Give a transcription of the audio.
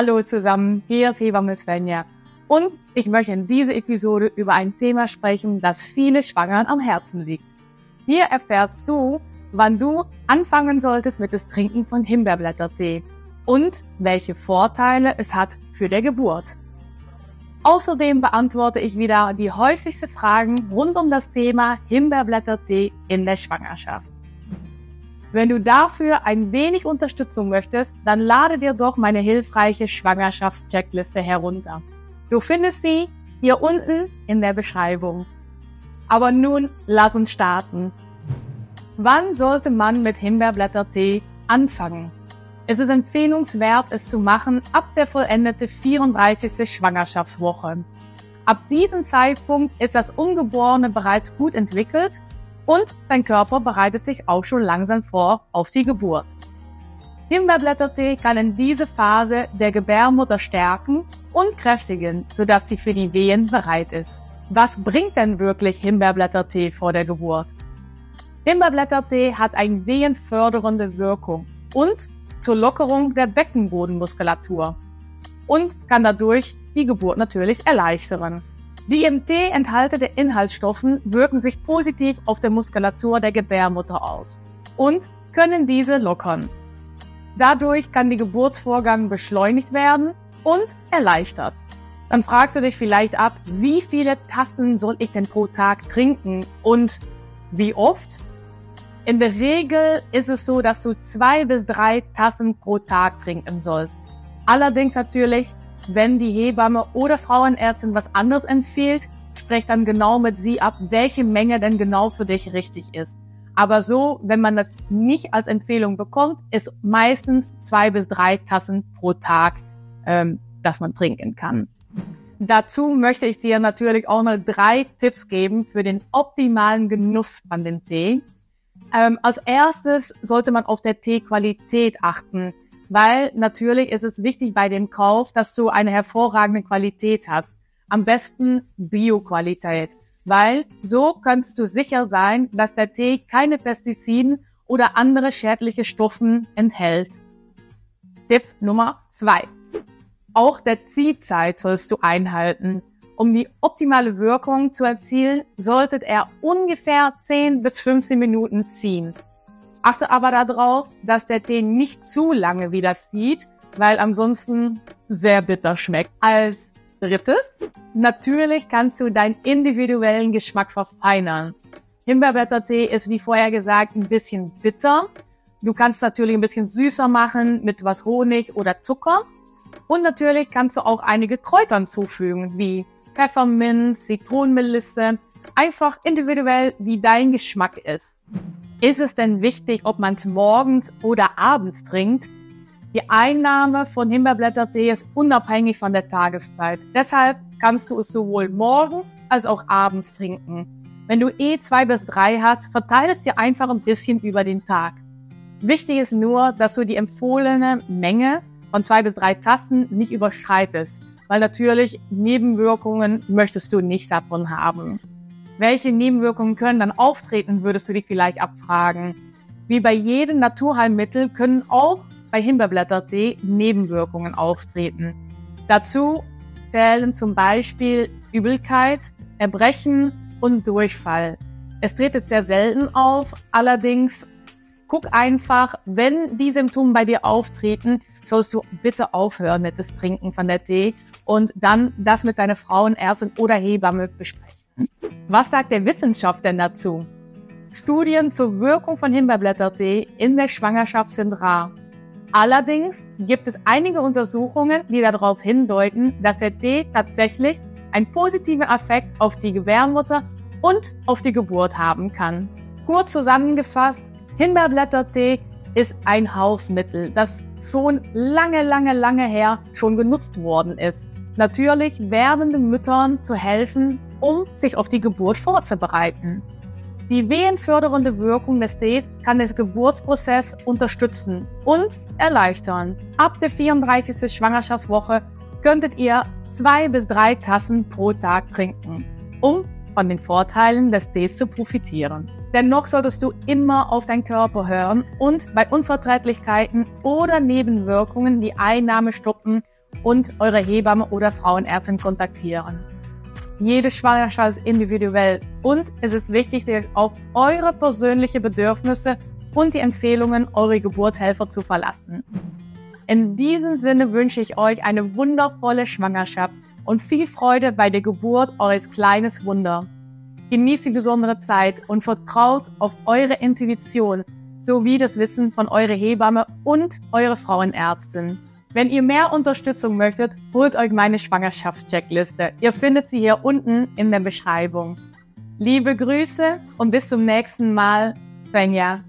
Hallo zusammen, hier ist Hebamme Svenja. Und ich möchte in dieser Episode über ein Thema sprechen, das viele Schwangeren am Herzen liegt. Hier erfährst du, wann du anfangen solltest mit dem Trinken von Himbeerblättertee und welche Vorteile es hat für die Geburt. Außerdem beantworte ich wieder die häufigsten Fragen rund um das Thema Himbeerblättertee in der Schwangerschaft. Wenn du dafür ein wenig Unterstützung möchtest, dann lade dir doch meine hilfreiche Schwangerschaftscheckliste herunter. Du findest sie hier unten in der Beschreibung. Aber nun lass uns starten. Wann sollte man mit Himbeerblättertee anfangen? Es ist empfehlenswert, es zu machen ab der vollendete 34. Schwangerschaftswoche. Ab diesem Zeitpunkt ist das Ungeborene bereits gut entwickelt und dein Körper bereitet sich auch schon langsam vor auf die Geburt. Himbeerblättertee kann in diese Phase der Gebärmutter stärken und kräftigen, sodass sie für die Wehen bereit ist. Was bringt denn wirklich Himbeerblättertee vor der Geburt? Himbeerblättertee hat eine wehenfördernde Wirkung und zur Lockerung der Beckenbodenmuskulatur und kann dadurch die Geburt natürlich erleichtern. Tee enthaltenen Inhaltsstoffen wirken sich positiv auf der Muskulatur der Gebärmutter aus und können diese lockern. Dadurch kann der Geburtsvorgang beschleunigt werden und erleichtert. Dann fragst du dich vielleicht ab, wie viele Tassen soll ich denn pro Tag trinken und wie oft? In der Regel ist es so, dass du zwei bis drei Tassen pro Tag trinken sollst. Allerdings natürlich, wenn die Hebamme oder Frauenärztin was anderes empfiehlt, sprech dann genau mit sie ab, welche Menge denn genau für dich richtig ist. Aber so, wenn man das nicht als Empfehlung bekommt, ist meistens zwei bis drei Tassen pro Tag, ähm, dass man trinken kann. Dazu möchte ich dir natürlich auch noch drei Tipps geben für den optimalen Genuss von dem Tee. Ähm, als erstes sollte man auf der Teequalität achten, weil natürlich ist es wichtig bei dem Kauf, dass du eine hervorragende Qualität hast. Am besten Bio-Qualität, weil so kannst du sicher sein, dass der Tee keine Pestiziden oder andere schädliche Stoffen enthält. Tipp Nummer zwei: Auch der Ziehzeit sollst du einhalten. Um die optimale Wirkung zu erzielen, sollte er ungefähr 10 bis 15 Minuten ziehen. Achte aber darauf, dass der Tee nicht zu lange wieder zieht, weil ansonsten sehr bitter schmeckt. Als drittes, natürlich kannst du deinen individuellen Geschmack verfeinern. Himbeerblättertee ist wie vorher gesagt ein bisschen bitter. Du kannst natürlich ein bisschen süßer machen mit was Honig oder Zucker. Und natürlich kannst du auch einige Kräutern zufügen, wie Pfefferminz, Zitronenmelisse, einfach individuell, wie dein Geschmack ist. Ist es denn wichtig, ob man es morgens oder abends trinkt? Die Einnahme von Himbeerblättertee ist unabhängig von der Tageszeit. Deshalb kannst du es sowohl morgens als auch abends trinken. Wenn du eh zwei bis drei hast, verteile es dir einfach ein bisschen über den Tag. Wichtig ist nur, dass du die empfohlene Menge von zwei bis drei Tassen nicht überschreitest weil natürlich Nebenwirkungen möchtest du nicht davon haben. Welche Nebenwirkungen können dann auftreten, würdest du dich vielleicht abfragen. Wie bei jedem Naturheilmittel können auch bei Himbeerblättertee Nebenwirkungen auftreten. Dazu zählen zum Beispiel Übelkeit, Erbrechen und Durchfall. Es tritt jetzt sehr selten auf, allerdings guck einfach, wenn die Symptome bei dir auftreten, sollst du bitte aufhören mit dem Trinken von der Tee und dann das mit deiner Frauenärztin oder Hebamme besprechen. Was sagt der Wissenschaft denn dazu? Studien zur Wirkung von Himbeerblättertee in der Schwangerschaft sind rar. Allerdings gibt es einige Untersuchungen, die darauf hindeuten, dass der Tee tatsächlich einen positiven Effekt auf die Gebärmutter und auf die Geburt haben kann. Kurz zusammengefasst, Himbeerblättertee ist ein Hausmittel, das schon lange, lange, lange her schon genutzt worden ist natürlich werdenden Müttern zu helfen, um sich auf die Geburt vorzubereiten. Die wehenfördernde Wirkung des Tees kann den Geburtsprozess unterstützen und erleichtern. Ab der 34. Schwangerschaftswoche könntet ihr zwei bis drei Tassen pro Tag trinken, um von den Vorteilen des Tees zu profitieren. Dennoch solltest du immer auf deinen Körper hören und bei Unverträglichkeiten oder Nebenwirkungen die Einnahme stoppen und eure Hebamme oder Frauenärztin kontaktieren. Jede Schwangerschaft ist individuell und es ist wichtig, sich auf eure persönlichen Bedürfnisse und die Empfehlungen eurer Geburtshelfer zu verlassen. In diesem Sinne wünsche ich euch eine wundervolle Schwangerschaft und viel Freude bei der Geburt eures kleines Wunder. Genießt die besondere Zeit und vertraut auf eure Intuition sowie das Wissen von eurer Hebamme und eure Frauenärztin. Wenn ihr mehr Unterstützung möchtet, holt euch meine Schwangerschaftscheckliste. Ihr findet sie hier unten in der Beschreibung. Liebe Grüße und bis zum nächsten Mal, Svenja.